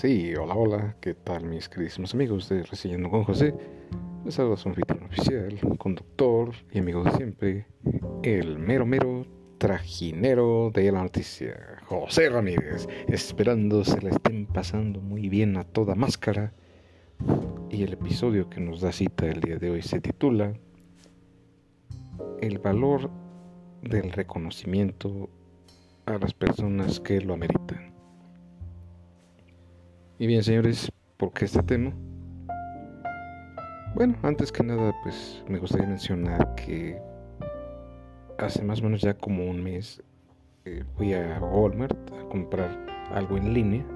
Sí, hola, hola, ¿qué tal mis queridísimos amigos de Reseñando con José? Les habla su anfitrión oficial, conductor y amigo de siempre, el mero mero trajinero de la noticia, José Ramírez, esperando se la estén pasando muy bien a toda máscara. Y el episodio que nos da cita el día de hoy se titula El valor del reconocimiento a las personas que lo ameritan. Y bien, señores, ¿por qué este tema? Bueno, antes que nada, pues me gustaría mencionar que hace más o menos ya como un mes eh, fui a Walmart a comprar algo en línea.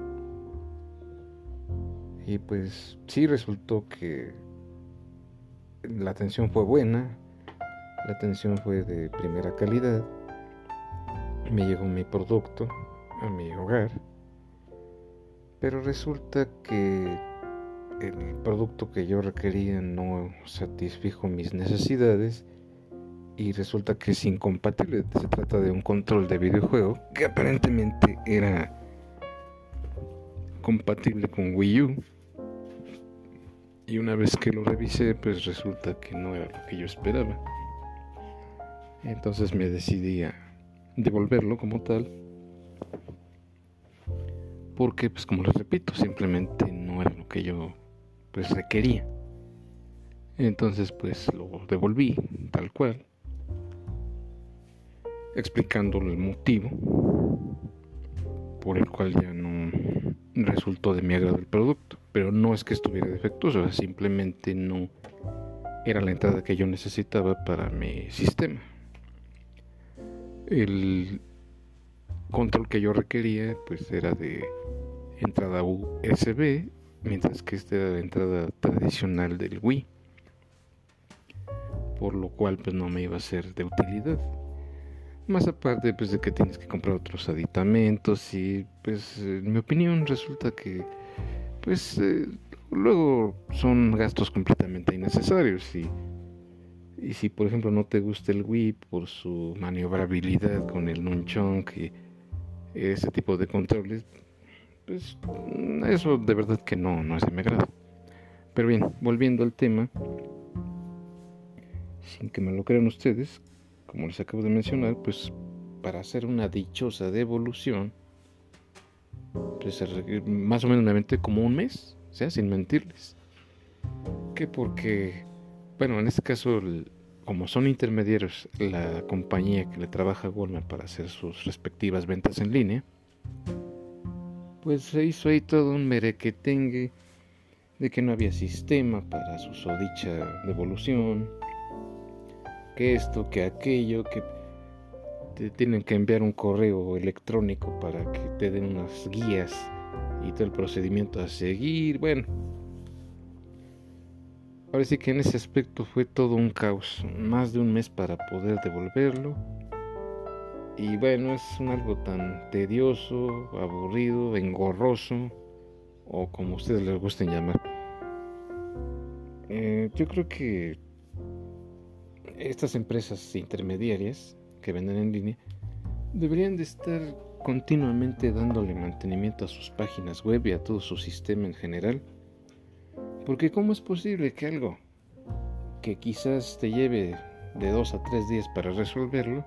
Y pues sí resultó que la atención fue buena, la atención fue de primera calidad. Me llegó mi producto a mi hogar pero resulta que el producto que yo requería no satisfijo mis necesidades y resulta que es incompatible. Se trata de un control de videojuego que aparentemente era compatible con Wii U. Y una vez que lo revisé, pues resulta que no era lo que yo esperaba. Entonces me decidí a devolverlo como tal porque pues como les repito, simplemente no era lo que yo pues requería. Entonces pues lo devolví tal cual, explicándole el motivo por el cual ya no resultó de mi agrado el producto. Pero no es que estuviera defectuoso, simplemente no era la entrada que yo necesitaba para mi sistema. El control que yo requería pues era de entrada USB mientras que esta era la entrada tradicional del Wii. Por lo cual pues no me iba a ser de utilidad. Más aparte pues de que tienes que comprar otros aditamentos y pues en mi opinión resulta que pues eh, luego son gastos completamente innecesarios y y si por ejemplo no te gusta el Wii por su maniobrabilidad con el nunchunk y ese tipo de controles, pues eso de verdad que no, no es de mi agrado. Pero bien, volviendo al tema, sin que me lo crean ustedes, como les acabo de mencionar, pues para hacer una dichosa devolución, pues más o menos me aventé como un mes, o sea, sin mentirles. Que porque, bueno, en este caso como son intermediarios la compañía que le trabaja a Walmart para hacer sus respectivas ventas en línea, pues se hizo ahí todo un merequetengue de que no había sistema para su sodicha devolución, que esto, que aquello, que te tienen que enviar un correo electrónico para que te den unas guías y todo el procedimiento a seguir, bueno Parece que en ese aspecto fue todo un caos, más de un mes para poder devolverlo. Y bueno, es algo tan tedioso, aburrido, engorroso, o como ustedes les gusten llamar. Eh, yo creo que estas empresas intermediarias que venden en línea deberían de estar continuamente dándole mantenimiento a sus páginas web y a todo su sistema en general porque ¿cómo es posible que algo que quizás te lleve de dos a tres días para resolverlo,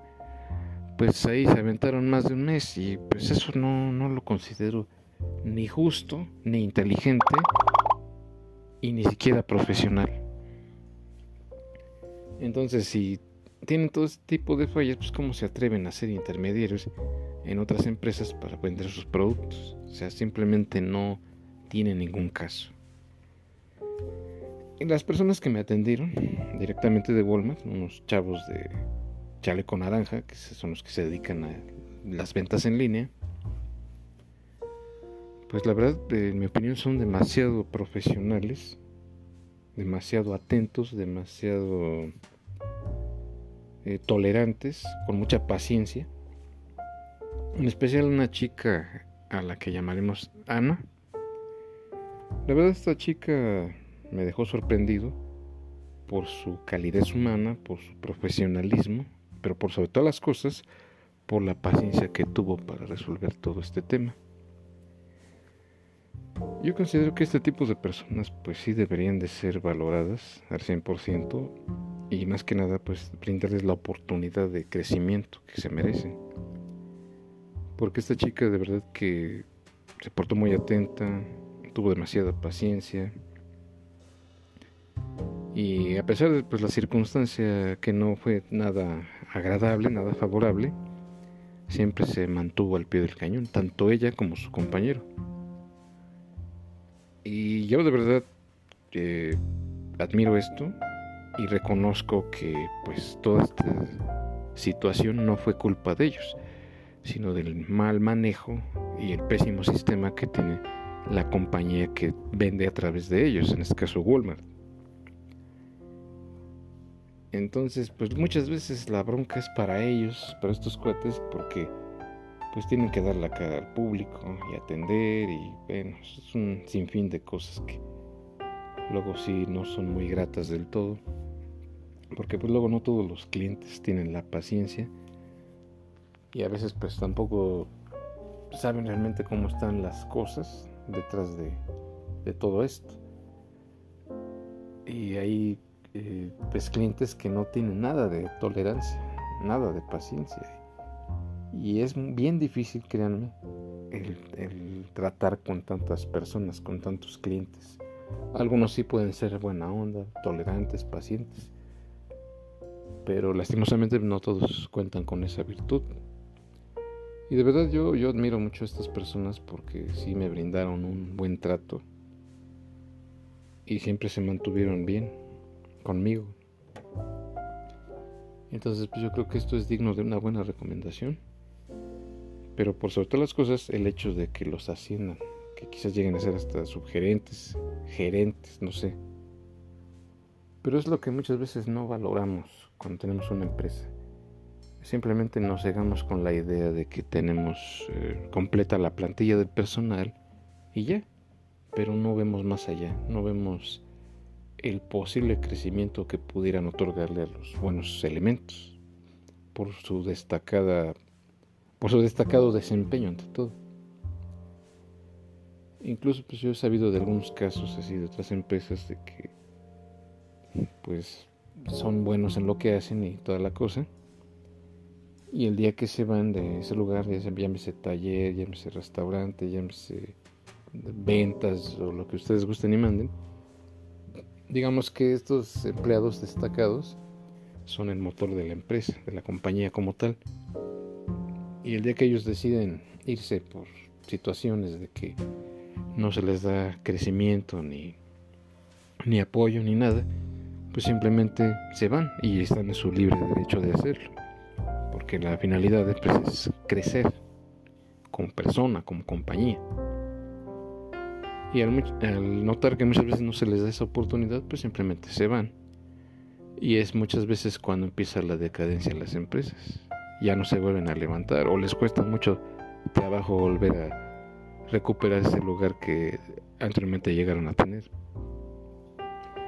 pues ahí se aventaron más de un mes y pues eso no, no lo considero ni justo, ni inteligente y ni siquiera profesional. Entonces, si tienen todo este tipo de fallas, pues cómo se atreven a ser intermediarios en otras empresas para vender sus productos. O sea, simplemente no tiene ningún caso las personas que me atendieron directamente de Walmart, unos chavos de chaleco naranja, que son los que se dedican a las ventas en línea, pues la verdad, en mi opinión, son demasiado profesionales, demasiado atentos, demasiado eh, tolerantes, con mucha paciencia. En especial una chica a la que llamaremos Ana. La verdad, esta chica me dejó sorprendido por su calidez humana, por su profesionalismo, pero por sobre todas las cosas, por la paciencia que tuvo para resolver todo este tema. Yo considero que este tipo de personas pues sí deberían de ser valoradas al 100% y más que nada pues brindarles la oportunidad de crecimiento que se merecen. Porque esta chica de verdad que se portó muy atenta, tuvo demasiada paciencia y a pesar de pues, la circunstancia que no fue nada agradable, nada favorable, siempre se mantuvo al pie del cañón, tanto ella como su compañero. Y yo de verdad eh, admiro esto y reconozco que pues toda esta situación no fue culpa de ellos, sino del mal manejo y el pésimo sistema que tiene la compañía que vende a través de ellos, en este caso Walmart. Entonces, pues muchas veces la bronca es para ellos, para estos cuates, porque pues tienen que dar la cara al público y atender y bueno, es un sinfín de cosas que luego sí no son muy gratas del todo, porque pues luego no todos los clientes tienen la paciencia y a veces pues tampoco saben realmente cómo están las cosas detrás de, de todo esto. Y hay eh, pues clientes que no tienen nada de tolerancia, nada de paciencia. Y es bien difícil, créanme, el, tratar con tantas personas, con tantos clientes. Algunos sí pueden ser buena onda, tolerantes, pacientes, pero lastimosamente no todos cuentan con esa virtud. Y de verdad yo, yo admiro mucho a estas personas porque sí me brindaron un buen trato y siempre se mantuvieron bien conmigo. Entonces, pues yo creo que esto es digno de una buena recomendación. Pero por sobre todas las cosas, el hecho de que los asciendan, que quizás lleguen a ser hasta subgerentes, gerentes, no sé. Pero es lo que muchas veces no valoramos cuando tenemos una empresa. Simplemente nos cegamos con la idea de que tenemos eh, completa la plantilla del personal y ya. Pero no vemos más allá, no vemos el posible crecimiento que pudieran otorgarle a los buenos elementos por su destacada por su destacado desempeño ante todo. Incluso pues yo he sabido de algunos casos así de otras empresas de que pues son buenos en lo que hacen y toda la cosa. Y el día que se van de ese lugar, llámese taller, llámese restaurante, llámese ventas o lo que ustedes gusten y manden, digamos que estos empleados destacados son el motor de la empresa, de la compañía como tal. Y el día que ellos deciden irse por situaciones de que no se les da crecimiento ni, ni apoyo ni nada, pues simplemente se van y están en su libre derecho de hacerlo. Porque la finalidad la es crecer como persona, como compañía. Y al, notar que muchas veces no se les da esa oportunidad, pues simplemente se van. Y es muchas veces cuando empieza la decadencia en las empresas. Ya no se vuelven a levantar o les cuesta mucho trabajo volver a recuperar ese lugar que anteriormente llegaron a tener.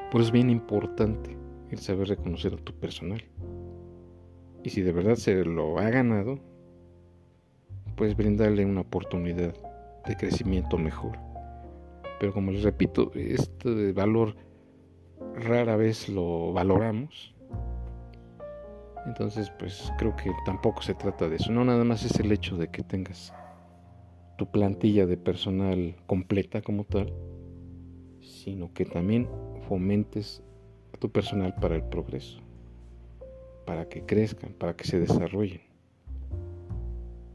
Por eso es bien importante el saber reconocer a tu personal. Y si de verdad se lo ha ganado, puedes brindarle una oportunidad de crecimiento mejor. Pero como les repito, este valor rara vez lo valoramos. Entonces, pues creo que tampoco se trata de eso. No nada más es el hecho de que tengas tu plantilla de personal completa como tal, sino que también fomentes a tu personal para el progreso, para que crezcan, para que se desarrollen.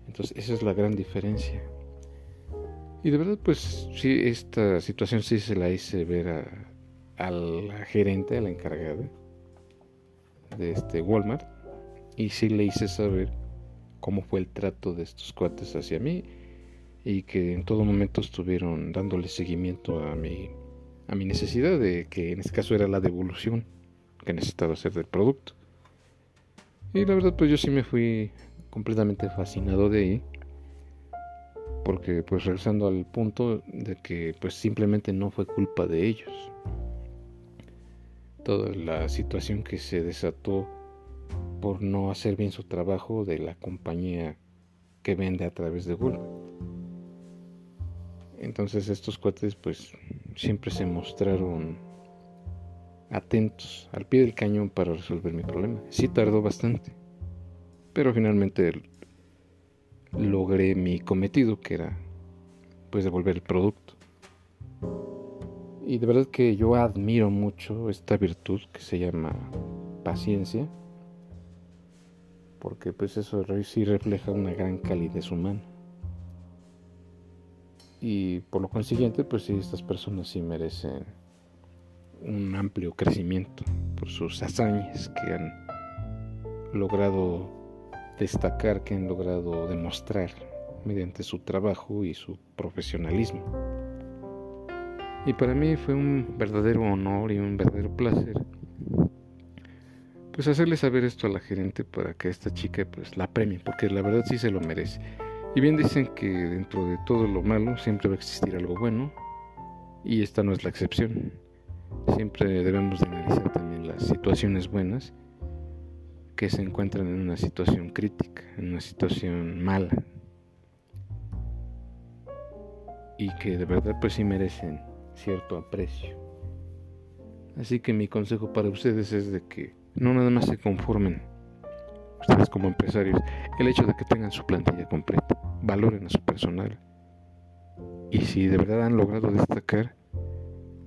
Entonces, esa es la gran diferencia. Y de verdad, pues sí, esta situación sí se la hice ver a, la gerente, a la encargada de este Walmart, y sí le hice saber cómo fue el trato de estos cuates hacia mí y que en todo momento estuvieron dándole seguimiento a mi, a mi necesidad de que en este caso era la devolución que necesitaba hacer del producto. Y la verdad pues yo sí me fui completamente fascinado de ahí porque pues regresando al punto de que pues simplemente no fue culpa de ellos. Toda la situación que se desató por no hacer bien su trabajo de la compañía que vende a través de Google. Entonces estos cuates pues siempre se mostraron atentos al pie del cañón para resolver mi problema. Sí tardó bastante, pero finalmente logré mi cometido que era pues devolver el producto. Y de verdad que yo admiro mucho esta virtud que se llama paciencia, porque pues eso sí refleja una gran calidez humana. Y por lo consiguiente, pues sí, estas personas sí merecen un amplio crecimiento por sus hazañas que han logrado destacar, que han logrado demostrar mediante su trabajo y su profesionalismo. Y para mí fue un verdadero honor y un verdadero placer pues hacerle saber esto a la gerente para que esta chica pues la premie, porque la verdad sí se lo merece. Y bien dicen que dentro de todo lo malo siempre va a existir algo bueno y esta no es la excepción. Siempre debemos de analizar también las situaciones buenas que se encuentran en una situación crítica, en una situación mala. Y que de verdad pues sí merecen cierto aprecio. Así que mi consejo para ustedes es de que no nada más se conformen ustedes como empresarios el hecho de que tengan su plantilla completa, valoren a su personal y si de verdad han logrado destacar,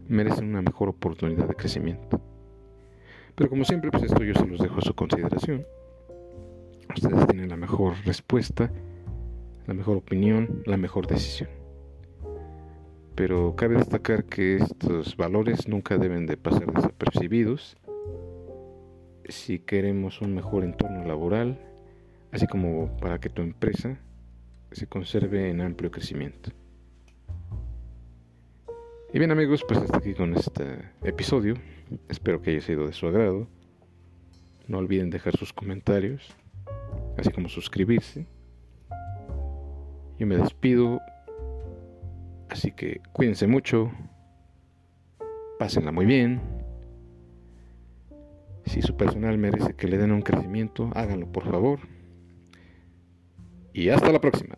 merecen una mejor oportunidad de crecimiento. Pero como siempre, pues esto yo se los dejo a su consideración. Ustedes tienen la mejor respuesta, la mejor opinión, la mejor decisión. Pero cabe destacar que estos valores nunca deben de pasar desapercibidos si queremos un mejor entorno laboral, así como para que tu empresa se conserve en amplio crecimiento. Y bien amigos, pues hasta aquí con este episodio. Espero que haya sido de su agrado. No olviden dejar sus comentarios, así como suscribirse. Yo me despido, así que cuídense mucho, pásenla muy bien. Si su personal merece que le den un crecimiento, háganlo por favor. Y hasta la próxima.